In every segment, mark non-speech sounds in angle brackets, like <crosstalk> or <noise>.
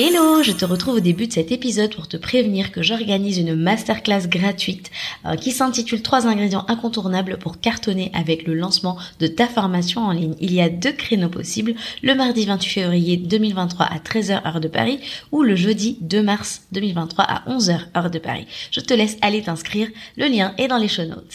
Hello, je te retrouve au début de cet épisode pour te prévenir que j'organise une masterclass gratuite euh, qui s'intitule 3 ingrédients incontournables pour cartonner avec le lancement de ta formation en ligne. Il y a deux créneaux possibles, le mardi 28 février 2023 à 13h heure de Paris ou le jeudi 2 mars 2023 à 11h heure de Paris. Je te laisse aller t'inscrire, le lien est dans les show notes.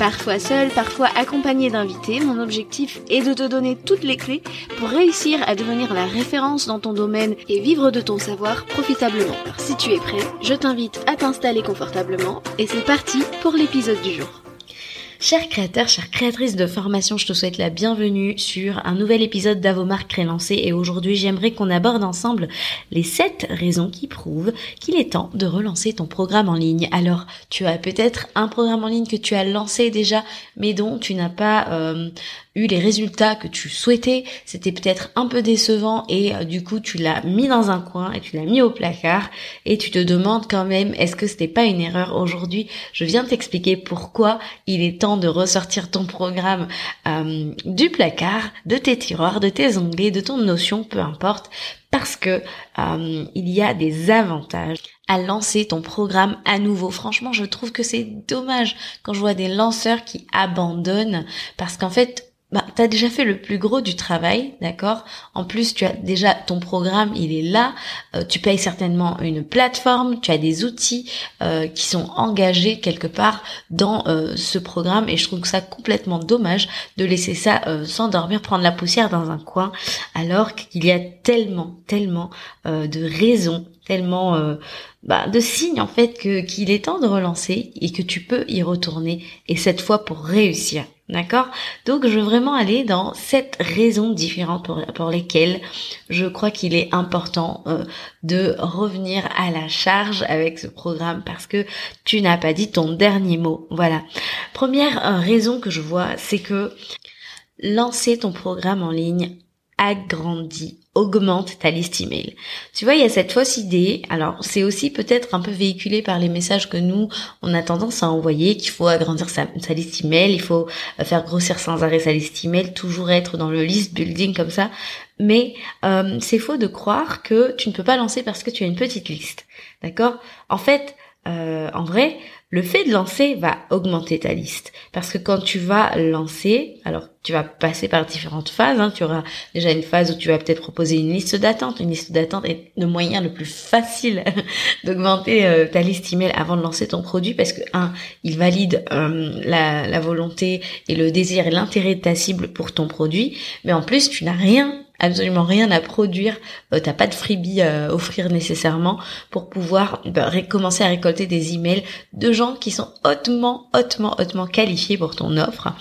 Parfois seul, parfois accompagné d'invités, mon objectif est de te donner toutes les clés pour réussir à devenir la référence dans ton domaine et vivre de ton savoir profitablement. Alors si tu es prêt, je t'invite à t'installer confortablement et c'est parti pour l'épisode du jour. Chers créateurs, chères créatrices de formation, je te souhaite la bienvenue sur un nouvel épisode d'Avomar Crélancé et aujourd'hui j'aimerais qu'on aborde ensemble les 7 raisons qui prouvent qu'il est temps de relancer ton programme en ligne. Alors tu as peut-être un programme en ligne que tu as lancé déjà mais dont tu n'as pas euh, eu les résultats que tu souhaitais, c'était peut-être un peu décevant et euh, du coup tu l'as mis dans un coin et tu l'as mis au placard. Et tu te demandes quand même est-ce que c'était pas une erreur aujourd'hui? Je viens t'expliquer pourquoi il est temps de ressortir ton programme euh, du placard, de tes tiroirs, de tes onglets, de ton notion, peu importe, parce que euh, il y a des avantages à lancer ton programme à nouveau. Franchement, je trouve que c'est dommage quand je vois des lanceurs qui abandonnent. Parce qu'en fait, bah, tu as déjà fait le plus gros du travail, d'accord? En plus, tu as déjà ton programme, il est là. Euh, tu payes certainement une plateforme, tu as des outils euh, qui sont engagés quelque part dans euh, ce programme et je trouve ça complètement dommage de laisser ça s'endormir, prendre la poussière dans un coin, alors qu'il y a tellement, tellement de raisons, tellement bah, de signes en fait que qu'il est temps de relancer et que tu peux y retourner et cette fois pour réussir. D'accord? Donc je veux vraiment aller dans sept raisons différentes pour, lesquelles je crois qu'il est important euh, de revenir à la charge avec ce programme parce que tu n'as pas dit ton dernier mot. Voilà. Première euh, raison que je vois, c'est que lancer ton programme en ligne agrandit augmente ta liste email. Tu vois, il y a cette fausse idée. Alors, c'est aussi peut-être un peu véhiculé par les messages que nous, on a tendance à envoyer, qu'il faut agrandir sa, liste email, il faut euh, faire grossir sans arrêt sa liste email, toujours être dans le list building comme ça. Mais euh, c'est faux de croire que tu ne peux pas lancer parce que tu as une petite liste. D'accord? En fait, euh, en vrai, le fait de lancer va augmenter ta liste. Parce que quand tu vas lancer, alors tu vas passer par différentes phases. Hein. Tu auras déjà une phase où tu vas peut-être proposer une liste d'attente. Une liste d'attente est le moyen le plus facile <laughs> d'augmenter euh, ta liste email avant de lancer ton produit parce que un, il valide euh, la, la volonté et le désir et l'intérêt de ta cible pour ton produit. Mais en plus, tu n'as rien absolument rien à produire, euh, t'as pas de freebie à offrir nécessairement pour pouvoir bah, commencer à récolter des emails de gens qui sont hautement, hautement, hautement qualifiés pour ton offre.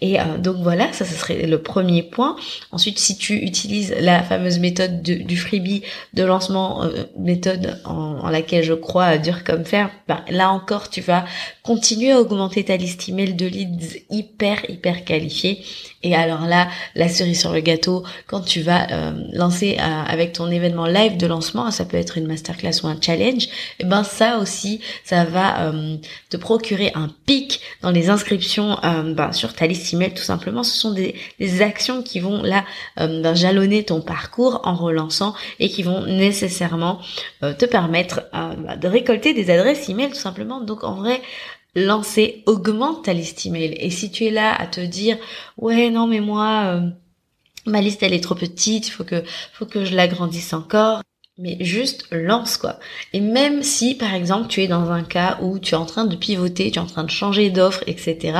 Et euh, donc voilà, ça, ce serait le premier point. Ensuite, si tu utilises la fameuse méthode du freebie de lancement, euh, méthode en, laquelle je crois dur comme fer, bah, là encore, tu vas continuer à augmenter ta liste email de leads hyper, hyper qualifiés. Et alors là, la cerise sur le gâteau, quand tu vas euh, lancer euh, avec ton événement live de lancement, ça peut être une masterclass ou un challenge, et eh ben ça aussi, ça va euh, te procurer un pic dans les inscriptions ben, sur ta liste email tout simplement. Ce sont des, actions qui vont là ben, jalonner ton parcours en relançant et qui vont nécessairement te permettre ben, de récolter des adresses email tout simplement. Donc en vrai, lancer augmente ta liste email. Et si tu es là à te dire ouais non mais moi ma liste elle est trop petite, faut que faut que je l'agrandisse encore. mais juste lance quoi. Et même si par exemple tu es dans un cas où tu es en train de pivoter, tu es en train de changer d'offre, etc.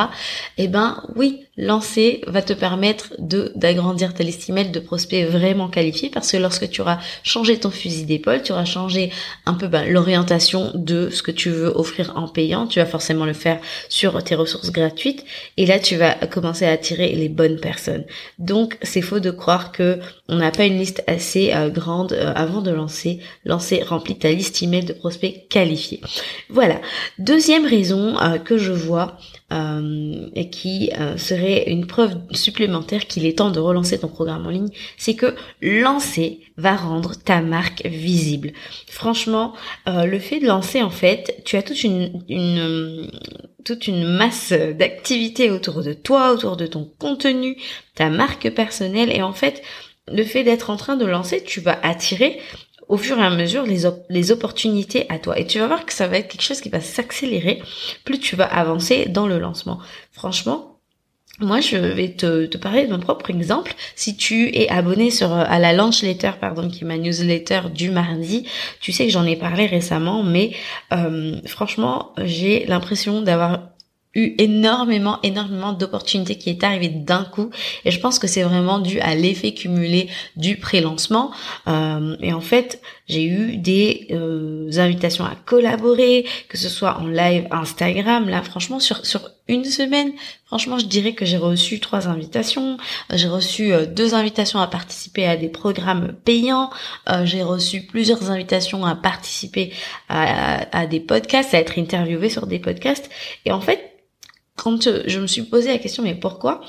Eh ben oui, lancer va te permettre de d'agrandir ta liste email de prospects vraiment qualifiés parce que lorsque tu auras changé ton fusil d'épaule, tu auras changé un peu ben, l'orientation de ce que tu veux offrir en payant. Tu vas forcément le faire sur tes ressources gratuites et là tu vas commencer à attirer les bonnes personnes. Donc c'est faux de croire que on n'a pas une liste assez euh, grande euh, avant de lancer. Lancer remplit ta liste email de prospects qualifiés. Voilà. Deuxième raison euh, que je vois et qui serait une preuve supplémentaire qu'il est temps de relancer ton programme en ligne, c'est que lancer va rendre ta marque visible. Franchement, le fait de lancer en fait, tu as toute une, une toute une masse d'activités autour de toi, autour de ton contenu, ta marque personnelle et en fait le fait d'être en train de lancer, tu vas attirer au fur et à mesure les, opportunités à toi. Et tu vas voir que ça va être quelque chose qui va s'accélérer plus tu vas avancer dans le lancement. Franchement, moi, je vais te, te, parler de mon propre exemple. Si tu es abonné sur à la launch letter, pardon, qui est ma newsletter du mardi, tu sais que j'en ai parlé récemment, mais euh, franchement, j'ai l'impression d'avoir eu énormément, énormément d'opportunités qui est arrivé d'un coup. Et je pense que c'est vraiment dû à l'effet cumulé du pré-lancement. Euh, et en fait, j'ai eu des euh, invitations à collaborer, que ce soit en live Instagram. Là, franchement, sur, sur une semaine, franchement, je dirais que j'ai reçu trois invitations. J'ai reçu euh, deux invitations à participer à des programmes payants. j'ai reçu plusieurs invitations à participer à, à des podcasts, à être interviewé sur des podcasts. Et en fait, quand je me suis posé la question mais pourquoi?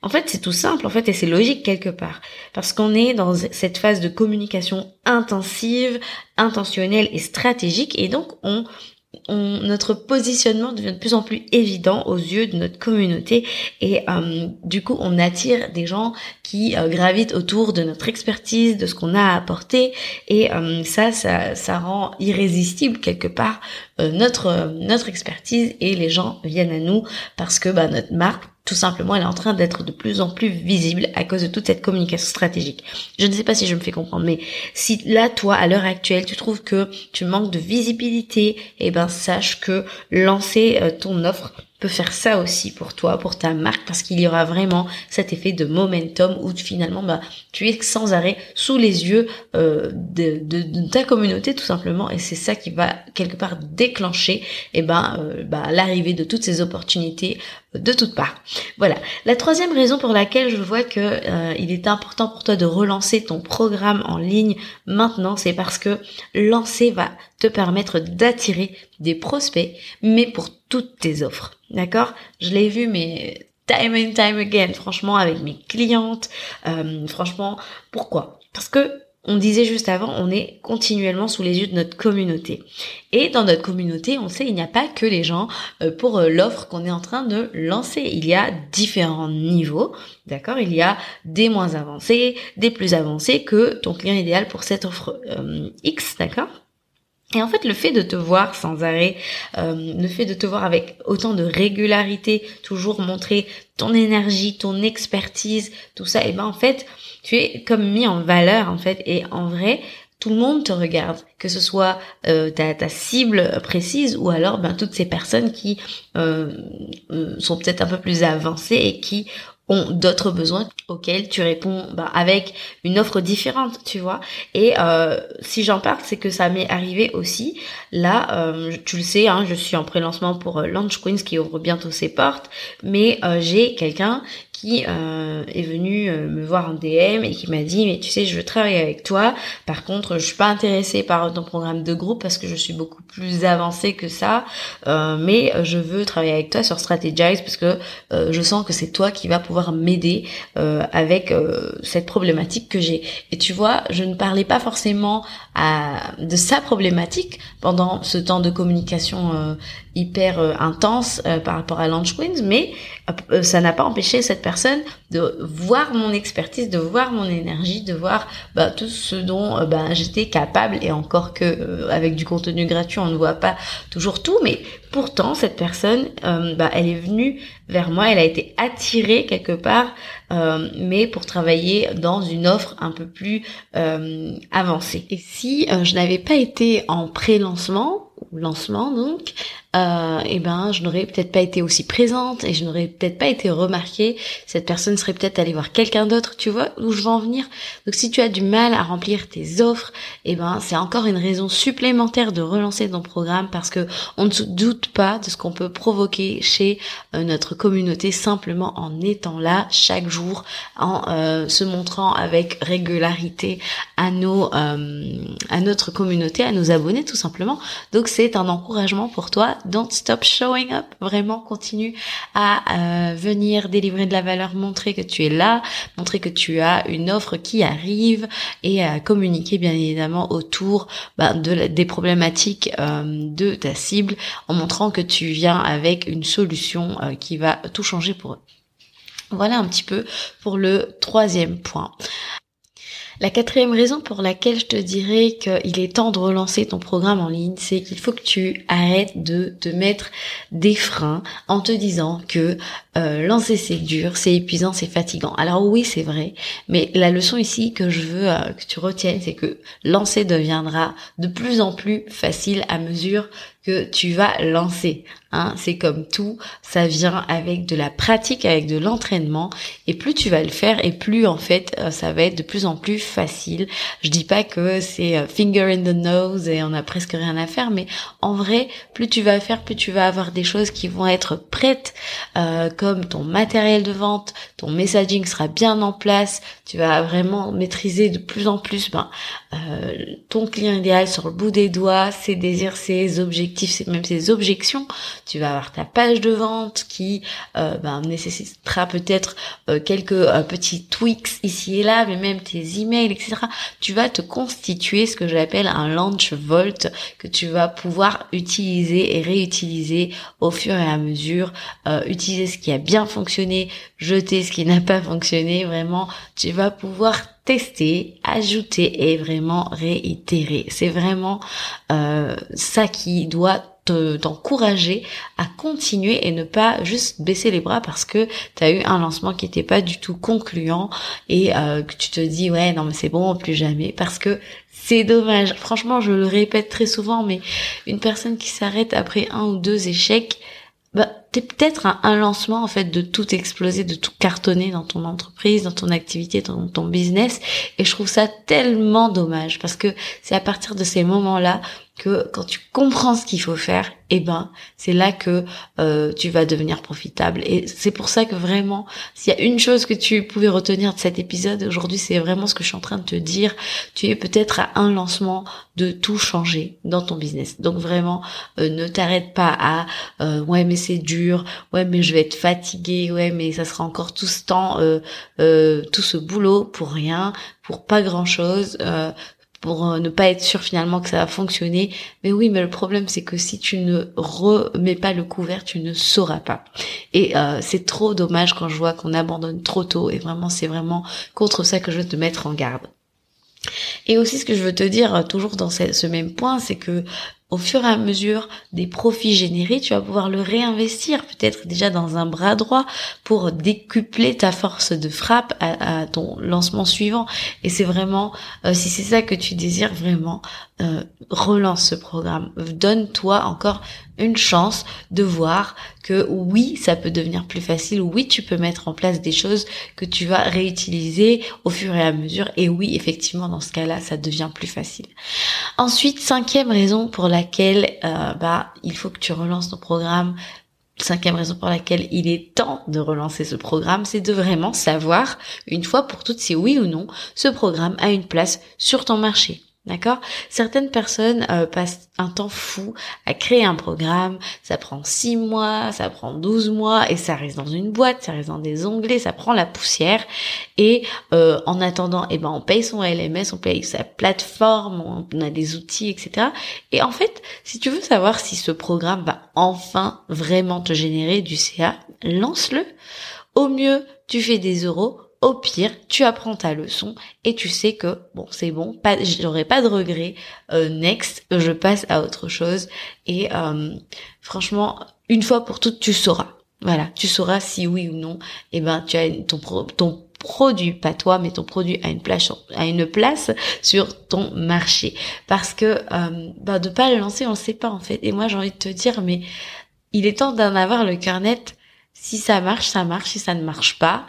En fait, c'est tout simple en fait et c'est logique quelque part. Parce qu'on est dans cette phase de communication intensive, intentionnelle et stratégique et donc on notre positionnement devient de plus en plus évident aux yeux de notre communauté et euh, du coup on attire des gens qui euh, gravitent autour de notre expertise, de ce qu'on a à apporter et euh, ça, ça, ça rend irrésistible quelque part notre notre expertise et les gens viennent à nous parce que bah, notre marque tout simplement, elle est en train d'être de plus en plus visible à cause de toute cette communication stratégique. Je ne sais pas si je me fais comprendre, mais si là, toi, à l'heure actuelle, tu trouves que tu manques de visibilité, eh ben, sache que lancer euh, ton offre peut faire ça aussi pour toi, pour ta marque, parce qu'il y aura vraiment cet effet de momentum où finalement bah, tu es sans arrêt sous les yeux euh, de, ta communauté tout simplement, et c'est ça qui va quelque part déclencher eh ben, euh, bah, l'arrivée de toutes ces opportunités de toutes parts. Voilà. La troisième raison pour laquelle je vois que euh, il est important pour toi de relancer ton programme en ligne maintenant, c'est parce que lancer va te permettre d'attirer des prospects, mais pour toutes tes offres. D'accord? Je l'ai vu, mais time and time again, franchement, avec mes clientes. Euh, franchement, pourquoi? Parce que on disait juste avant, on est continuellement sous les yeux de notre communauté. Et dans notre communauté, on sait, il n'y a pas que les gens euh, pour euh, l'offre qu'on est en train de lancer. Il y a différents niveaux, d'accord? Il y a des moins avancés, des plus avancés que ton client idéal pour cette offre X, d'accord? Et en fait, le fait de te voir sans arrêt, euh, le fait de te voir avec autant de régularité, toujours montrer ton énergie, ton expertise, tout ça, et ben en fait, tu es comme mis en valeur en fait. Et en vrai, tout le monde te regarde, que ce soit euh, ta, ta, cible précise ou alors ben, toutes ces personnes qui euh sont peut-être un peu plus avancées et qui ont d'autres besoins auxquels tu réponds bah, avec une offre différente, tu vois. Et euh, si j'en parle, c'est que ça m'est arrivé aussi. Là, euh, tu le sais, hein, je suis en pré-lancement pour euh, Launch Queens qui ouvre bientôt ses portes, mais j'ai quelqu'un qui euh, est venu euh, me voir en DM et qui m'a dit mais tu sais je veux travailler avec toi. Par contre je suis pas intéressée par ton programme de groupe parce que je suis beaucoup plus avancée que ça. Euh, mais je veux travailler avec toi sur Strategize parce que je sens que c'est toi qui va pouvoir m'aider avec cette problématique que j'ai. Et tu vois je ne parlais pas forcément à, de sa problématique pendant ce temps de communication hyper intense par rapport à Launch Queens, mais ça n'a pas empêché cette personne de voir mon expertise, de voir mon énergie, de voir bah, tout ce dont bah, j'étais capable et encore que avec du contenu gratuit on ne voit pas toujours tout, mais pourtant cette personne, bah, elle est venue vers moi, elle a été attirée quelque part, mais pour travailler dans une offre un peu plus avancée. Et si je n'avais pas été en pré-lancement, lancement donc, euh, eh ben je n'aurais peut-être pas été aussi présente et je n'aurais peut-être pas été remarquée. Cette personne serait peut-être allée voir quelqu'un d'autre. Tu vois où je veux en venir? Donc si tu as du mal à remplir tes offres, eh ben c'est encore une raison supplémentaire de relancer ton programme parce que on ne se doute pas de ce qu'on peut provoquer chez euh, notre communauté simplement en étant là chaque jour, en euh, se montrant avec régularité à nos euh, à notre communauté, à nos abonnés tout simplement. Donc c'est un encouragement pour toi don't stop showing up. Vraiment, continue à euh, venir délivrer de la valeur, montrer que tu es là, montrer que tu as une offre qui arrive et à communiquer bien évidemment autour de des problématiques de ta cible en montrant que tu viens avec une solution qui va tout changer pour eux. Voilà un petit peu pour le troisième point. La quatrième raison pour laquelle je te dirais qu'il est temps de relancer ton programme en ligne, c'est qu'il faut que tu arrêtes de te mettre des freins en te disant que euh, lancer c'est dur, c'est épuisant, c'est fatigant. Alors oui, c'est vrai, mais la leçon ici que je veux euh, que tu retiennes, c'est que lancer deviendra de plus en plus facile à mesure que tu vas lancer. Hein. C'est comme tout, ça vient avec de la pratique, avec de l'entraînement, et plus tu vas le faire, et plus en fait euh, ça va être de plus en plus facile. Je dis pas que c'est euh, finger in the nose et on a presque rien à faire, mais en vrai, plus tu vas faire, plus tu vas avoir des choses qui vont être prêtes, euh, comme ton matériel de vente, ton messaging sera bien en place, tu vas vraiment maîtriser de plus en plus ben, ton client idéal sur le bout des doigts, ses désirs, ses objectifs même ses objections. Tu vas avoir ta page de vente qui euh, ben, nécessitera peut-être euh, quelques euh, petits tweaks ici et là, mais même tes emails, etc. Tu vas te constituer ce que j'appelle un launch vault que tu vas pouvoir utiliser et réutiliser au fur et à mesure, utiliser ce qui a bien fonctionné, jeter ce qui n'a pas fonctionné. Vraiment, tu vas pouvoir tester, ajouter et vraiment réitérer. C'est vraiment euh, ça qui doit t'encourager à continuer et ne pas juste baisser les bras parce que tu as eu un lancement qui n'était pas du tout concluant et euh, que tu te dis ouais non mais c'est bon plus jamais parce que c'est dommage franchement je le répète très souvent mais une personne qui s'arrête après un ou deux échecs t'es peut-être un, lancement en fait de tout exploser, de tout cartonner dans ton entreprise, dans ton activité, dans ton business. Et je trouve ça tellement dommage parce que c'est à partir de ces moments-là que quand tu comprends ce qu'il faut faire, eh ben c'est là que euh, tu vas devenir profitable. Et c'est pour ça que vraiment, s'il y a une chose que tu pouvais retenir de cet épisode aujourd'hui, c'est vraiment ce que je suis en train de te dire. Tu es peut-être à un lancement de tout changer dans ton business. Donc vraiment, euh, ne t'arrête pas à euh, ouais mais c'est dur, ouais mais je vais être fatigué, ouais mais ça sera encore tout ce temps, tout ce boulot pour rien, pour pas grand chose pour euh, ne pas être sûr finalement que ça va fonctionner. Mais oui, mais le problème c'est que si tu ne remets pas le couvert, tu ne sauras pas. Et euh, c'est trop dommage quand je vois qu'on abandonne trop tôt. Et vraiment, c'est vraiment contre ça que je veux te mettre en garde. Et aussi ce que je veux te dire euh, toujours dans ce même point, c'est que au fur et à mesure des profits générés, tu vas pouvoir le réinvestir peut-être déjà dans un bras droit pour décupler ta force de frappe à, ton lancement suivant. Et c'est vraiment, euh, si c'est ça que tu désires vraiment, euh, relance ce programme. Donne-toi encore une chance de voir que oui, ça peut devenir plus facile. Oui, tu peux mettre en place des choses que tu vas réutiliser au fur et à mesure. Et oui, effectivement, dans ce cas-là, ça devient plus facile. Ensuite, cinquième raison pour laquelle euh, bah il faut que tu relances ton programme. Cinquième raison pour laquelle il est temps de relancer ce programme, c'est de vraiment savoir, une fois pour toutes, si oui ou non, ce programme a une place sur ton marché D'accord? Certaines personnes euh, passent un temps fou à créer un programme, ça prend 6 mois, ça prend 12 mois, et ça reste dans une boîte, ça reste dans des onglets, ça prend la poussière, et euh, en attendant, eh ben, on paye son LMS, on paye sa plateforme, on a des outils, etc. Et en fait, si tu veux savoir si ce programme va enfin vraiment te générer du CA, lance-le. Au mieux, tu fais des euros, au pire, tu apprends ta leçon et tu sais que bon, c'est bon, pas, j'aurai pas de regrets. Euh, next, je passe à autre chose et euh, franchement, une fois pour toutes, tu sauras. Voilà, tu sauras si oui ou non. Et eh ben, tu as ton produit, pas toi, mais ton produit a une place, sur ton marché. Parce que euh, bah, de pas le lancer, on le sait pas en fait. Et moi, j'ai envie de te dire, mais il est temps d'en avoir le cœur net. Si ça marche, ça marche. Si ça ne marche pas,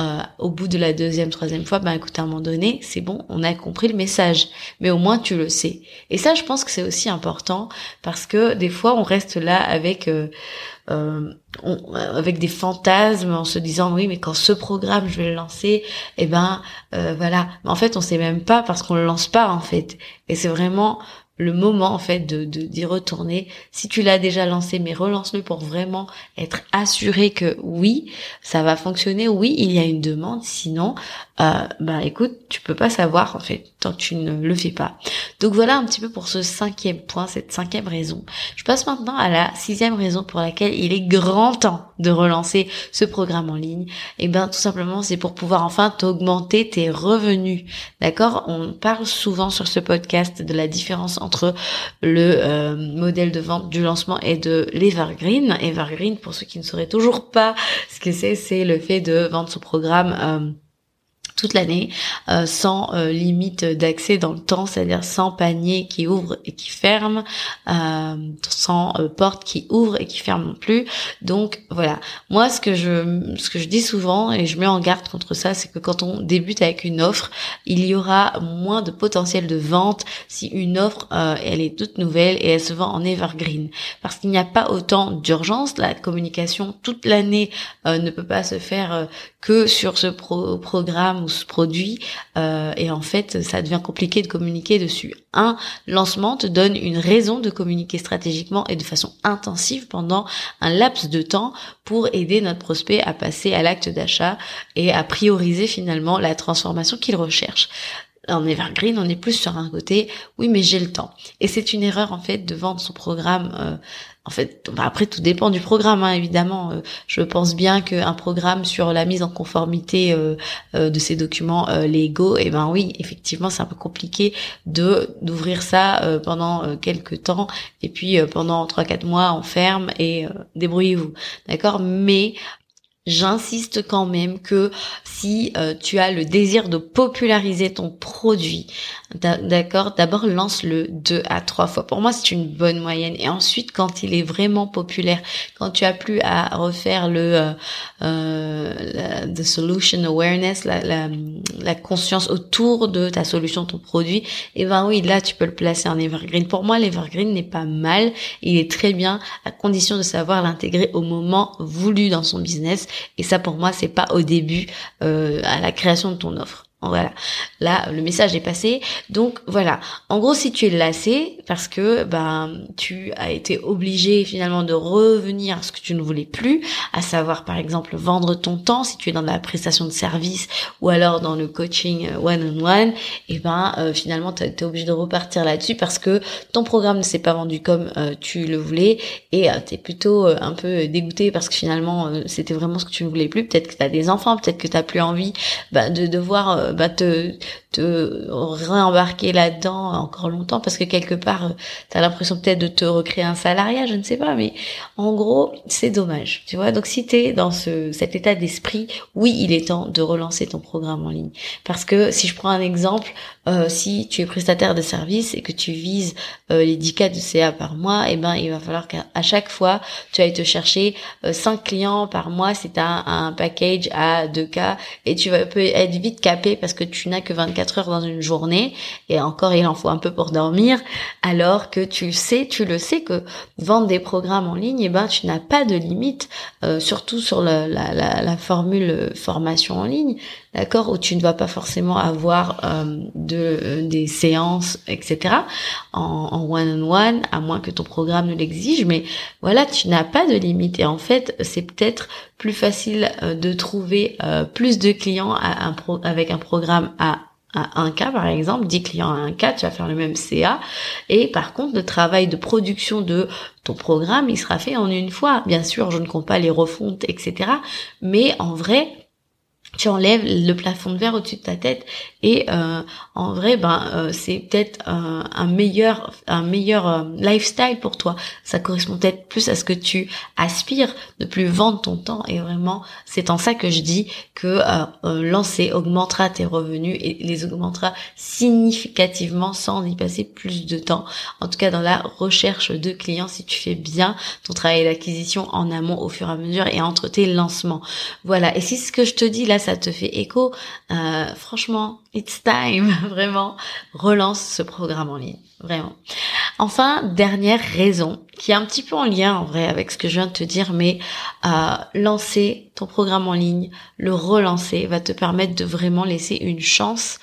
euh, au bout de la deuxième, troisième fois, ben écoute, à un moment donné, c'est bon, on a compris le message, mais au moins tu le sais. Et ça, je pense que c'est aussi important parce que des fois, on reste là avec euh, euh avec des fantasmes en se disant oui, mais quand ce programme je vais le lancer, eh ben euh, voilà. Mais en fait, on sait même pas parce qu'on le lance pas en fait. Et c'est vraiment le moment en fait de d'y retourner. Si tu l'as déjà lancé, mais relance-le pour vraiment être assuré que oui, ça va fonctionner. Oui, il y a une demande. Sinon, euh, bah écoute, tu peux pas savoir en fait tant que tu ne le fais pas. Donc voilà un petit peu pour ce cinquième point, cette cinquième raison. Je passe maintenant à la sixième raison pour laquelle il est grand temps de relancer ce programme en ligne. Et eh ben tout simplement c'est pour pouvoir enfin t'augmenter tes revenus. D'accord? On parle souvent sur ce podcast de la différence entre le euh, modèle de vente du lancement et de l'Evergreen. Evergreen, pour ceux qui ne sauraient toujours pas ce que c'est, c'est le fait de vendre ce programme euh, toute l'année euh, sans euh, limite d'accès dans le temps, c'est-à-dire sans panier qui ouvre et qui ferme, euh, sans porte qui ouvre et qui ferme non plus. Donc voilà, moi ce que je ce que je dis souvent et je mets en garde contre ça, c'est que quand on débute avec une offre, il y aura moins de potentiel de vente si une offre elle est toute nouvelle et elle se vend en evergreen, parce qu'il n'y a pas autant d'urgence. La communication toute l'année ne peut pas se faire que sur ce programme ou ce produit euh, et en fait ça devient compliqué de communiquer dessus. Un lancement te donne une raison de communiquer stratégiquement et de façon intensive pendant un laps de temps pour aider notre prospect à passer à l'acte d'achat et à prioriser finalement la transformation qu'il recherche en Evergreen, on est plus sur un côté, oui, mais j'ai le temps. Et c'est une erreur en fait de vendre son programme euh, en fait, bah, après tout dépend du programme, hein, évidemment. Euh, je pense bien qu'un programme sur la mise en conformité euh, euh, de ces documents légaux, eh ben oui, effectivement, c'est un peu compliqué de d'ouvrir ça pendant quelques temps, et puis pendant trois quatre mois on ferme et débrouillez-vous, d'accord? Mais J'insiste quand même que si tu as le désir de populariser ton produit, D'accord D'abord, lance-le deux à trois fois. Pour moi, c'est une bonne moyenne. Et ensuite, quand il est vraiment populaire, quand tu as plus à refaire le euh, euh the solution awareness, la, la, la, conscience autour de ta solution, ton produit, et eh ben oui, là, tu peux le placer en evergreen. Pour moi, l'evergreen n'est pas mal. Il est très bien à condition de savoir l'intégrer au moment voulu dans son business. Et ça, pour moi, c'est pas au début, euh, à la création de ton offre. Voilà. Là, le message est passé. Donc voilà. En gros, si tu es lassé parce que ben tu as été obligé finalement de revenir à ce que tu ne voulais plus, à savoir par exemple vendre ton temps si tu es dans la prestation de service ou alors dans le coaching one on one, et ben euh, finalement tu es obligé de repartir là-dessus parce que ton programme ne s'est pas vendu comme euh, tu le voulais et euh, tu es plutôt un peu dégoûté parce que finalement c'était vraiment ce que tu ne voulais plus. Peut-être que tu as des enfants, peut-être que tu plus envie ben, de devoir bah, te, te réembarquer là-dedans encore longtemps parce que quelque part, euh, tu as l'impression peut-être de te recréer un salariat, je ne sais pas, mais en gros, c'est dommage, tu vois. Donc si tu es dans ce, cet état d'esprit, oui, il est temps de relancer ton programme en ligne. Parce que si je prends un exemple, euh, si tu es prestataire de service et que tu vises euh, les 10 cas de CA par mois, eh ben il va falloir qu'à chaque fois, tu ailles te chercher 5 clients par mois. Tu as un, package à 2 cas et tu vas peut être vite capé parce que tu n'as que 24 heures dans une journée. Et encore il en faut un peu pour dormir. Alors que tu sais, tu le sais que vendre des programmes en ligne, eh ben tu n'as pas de limite, euh, surtout sur la, la, la, formule formation en ligne. D'accord, où tu ne vas pas forcément avoir euh, de euh, des séances, etc. en one-on-one, à moins que ton programme ne l'exige. Mais voilà, tu n'as pas de limite. Et en fait, c'est peut-être plus facile de trouver plus de clients à un avec un programme à à un cas par exemple, 10 clients à un cas, tu vas faire le même CA. Et par contre, le travail de production de ton programme, il sera fait en une fois. Bien sûr, je ne compte pas les refontes, etc. Mais en vrai, tu enlèves le plafond de verre au-dessus de ta tête et euh, en vrai ben euh, c'est peut-être un meilleur un meilleur euh, lifestyle pour toi. Ça correspond peut-être plus à ce que tu aspires de plus vendre ton temps. Et vraiment c'est en ça que je dis que lancer augmentera tes revenus et les augmentera significativement sans y passer plus de temps. En tout cas dans la recherche de clients si tu fais bien ton travail d'acquisition en amont au fur et à mesure et entre tes lancements. Voilà. Et si ce que je te dis là ça te fait écho, euh, franchement, it's time, <laughs> vraiment, relance ce programme en ligne, vraiment. Enfin, dernière raison, qui est un petit peu en lien en vrai avec ce que je viens de te dire, mais euh, lancer ton programme en ligne, le relancer, va te permettre de vraiment laisser une chance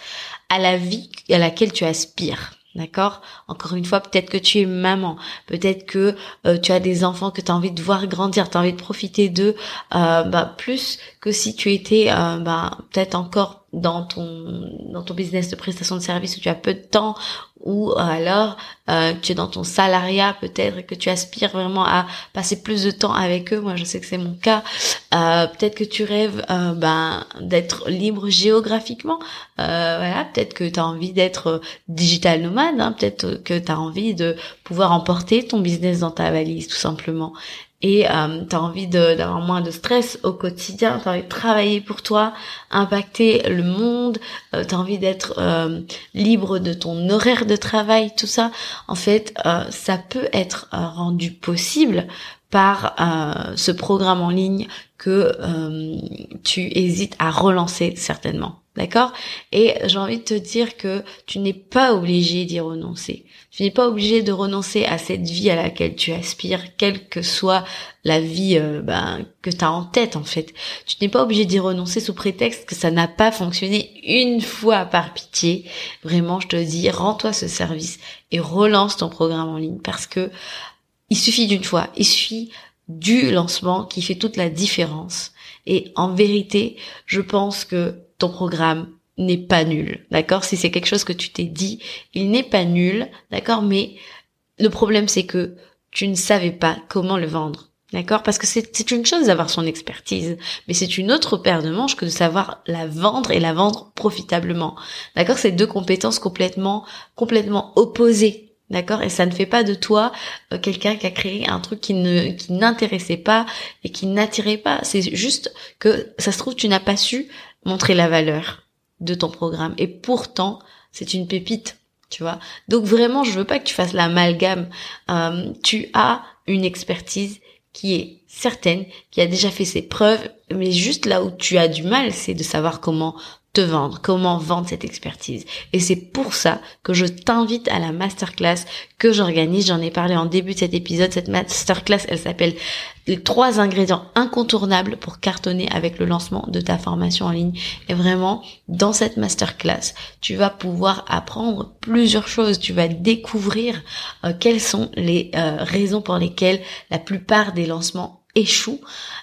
à la vie à laquelle tu aspires. D'accord? Encore une fois, peut-être que tu es maman, peut-être que euh, tu as des enfants que tu as envie de voir grandir, tu as envie de profiter d'eux euh, bah, plus que si tu étais euh, bah, peut-être encore dans ton dans ton business de prestation de service où tu as peu de temps ou alors euh, tu es dans ton salariat peut-être et que tu aspires vraiment à passer plus de temps avec eux. Moi je sais que c'est mon cas. Euh, peut-être que tu rêves euh, ben d'être libre géographiquement. Euh, voilà peut-être que tu as envie d'être digital nomade hein, peut-être que tu as envie de pouvoir emporter ton business dans ta valise tout simplement et euh, tu as envie d'avoir moins de stress au quotidien, tu as envie de travailler pour toi, impacter le monde, euh, tu as envie d'être euh, libre de ton horaire de travail, tout ça, en fait, euh, ça peut être euh, rendu possible par ce programme en ligne que tu hésites à relancer certainement. D'accord? Et j'ai envie de te dire que tu n'es pas obligé d'y renoncer. Tu n'es pas obligé de renoncer à cette vie à laquelle tu aspires, quelle que soit la vie euh, ben, que tu as en tête en fait. Tu n'es pas obligé d'y renoncer sous prétexte que ça n'a pas fonctionné une fois par pitié. Vraiment, je te dis, rends-toi ce service et relance ton programme en ligne parce que il suffit d'une fois, il suffit du lancement qui fait toute la différence. Et en vérité, je pense que ton programme n'est pas nul, d'accord? Si c'est quelque chose que tu t'es dit, il n'est pas nul, d'accord? Mais le problème, c'est que tu ne savais pas comment le vendre. D'accord? Parce que c'est une chose d'avoir son expertise, mais c'est une autre paire de manches que de savoir la vendre et la vendre profitablement. D'accord? C'est deux compétences complètement complètement opposées. D'accord? Et ça ne fait pas de toi euh, quelqu'un qui a créé un truc qui ne qui n'intéressait pas et qui n'attirait pas. C'est juste que ça se trouve tu n'as pas su montrer la valeur de ton programme. Et pourtant, c'est une pépite, tu vois. Donc vraiment, je veux pas que tu fasses l'amalgame. Euh, tu as une expertise qui est certaine, qui a déjà fait ses preuves, mais juste là où tu as du mal, c'est de savoir comment te vendre, comment vendre cette expertise. Et c'est pour ça que je t'invite à la masterclass que j'organise. J'en ai parlé en début de cet épisode. Cette masterclass, elle s'appelle les trois ingrédients incontournables pour cartonner avec le lancement de ta formation en ligne. Et vraiment, dans cette masterclass, tu vas pouvoir apprendre plusieurs choses. Tu vas découvrir euh, quelles sont les euh, raisons pour lesquelles la plupart des lancements échoue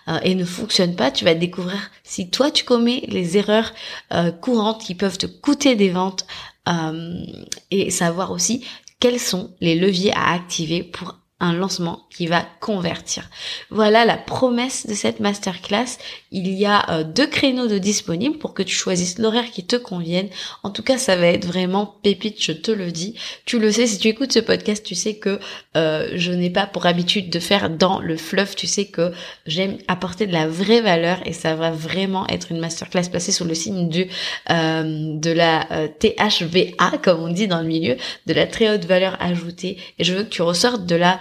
euh, et ne fonctionne pas, tu vas découvrir si toi tu commets les erreurs euh, courantes qui peuvent te coûter des ventes euh, et savoir aussi quels sont les leviers à activer pour un lancement qui va convertir. Voilà la promesse de cette masterclass. Il y a euh, deux créneaux de disponibles pour que tu choisisses l'horaire qui te convienne. En tout cas, ça va être vraiment pépite, je te le dis. Tu le sais, si tu écoutes ce podcast, tu sais que euh, je n'ai pas pour habitude de faire dans le fluff. Tu sais que j'aime apporter de la vraie valeur et ça va vraiment être une masterclass placée sur le signe du euh, de la THVA, comme on dit dans le milieu, de la très haute valeur ajoutée. Et je veux que tu ressortes de la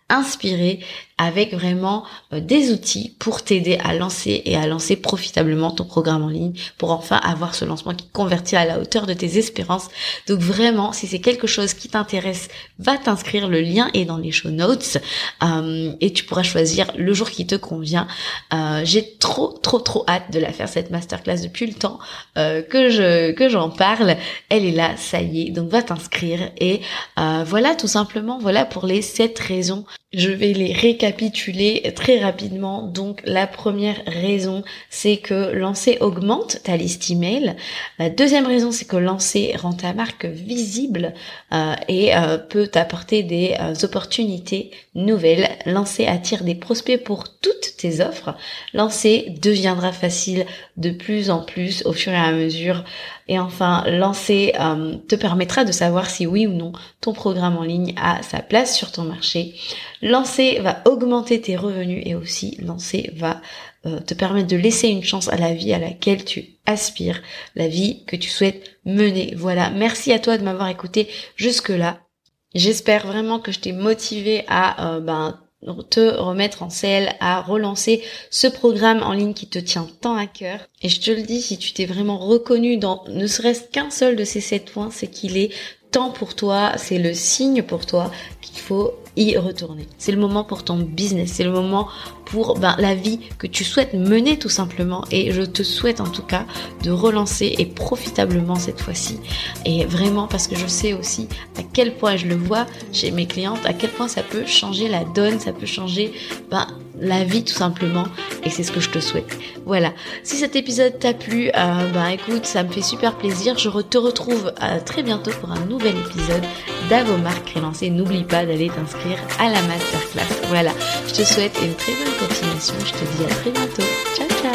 inspirée avec vraiment euh, des outils pour t'aider à lancer et à lancer profitablement ton programme en ligne pour enfin avoir ce lancement qui convertit à la hauteur de tes espérances. Donc vraiment, si c'est quelque chose qui t'intéresse, va t'inscrire. Le lien est dans les show notes euh, et tu pourras choisir le jour qui te convient. Euh, j'ai trop trop trop hâte de la faire cette masterclass depuis le temps que je que j'en parle. Elle est là, ça y est. Donc va t'inscrire et voilà tout simplement. Voilà pour les sept raisons je vais les récapituler très rapidement. Donc la première raison, c'est que lancer augmente ta liste email. La deuxième raison, c'est que lancer rend ta marque visible euh, et euh, peut t'apporter des euh, opportunités nouvelles. Lancer attire des prospects pour toutes tes offres. Lancer deviendra facile de plus en plus au fur et à mesure et enfin, lancer te permettra de savoir si oui ou non ton programme en ligne a sa place sur ton marché. Lancer va augmenter tes revenus et aussi lancer va euh, te permettre de laisser une chance à la vie à laquelle tu aspires, la vie que tu souhaites mener. Voilà, merci à toi de m'avoir écouté jusque-là. J'espère vraiment que je t'ai motivé à euh, ben, te remettre en selle, à relancer ce programme en ligne qui te tient tant à cœur. Et je te le dis, si tu t'es vraiment reconnu dans ne serait-ce qu'un seul de ces sept points, c'est qu'il est temps pour toi, c'est le signe pour toi qu'il faut y retourner. C'est le moment pour ton business, c'est le moment pour ben, la vie que tu souhaites mener tout simplement. Et je te souhaite en tout cas de relancer et profitablement cette fois-ci. Et vraiment parce que je sais aussi à quel point je le vois chez mes clientes, à quel point ça peut changer la donne, ça peut changer ben, la vie tout simplement. Et c'est ce que je te souhaite. Voilà. Si cet épisode t'a plu, euh, ben écoute, ça me fait super plaisir. Je te retrouve euh, très bientôt pour un nouvel épisode d'Avomark Relancé. N'oublie pas d'aller t'inscrire à la masterclass. Voilà. Je te souhaite une très bonne continuation. Je te dis à très bientôt. Ciao, ciao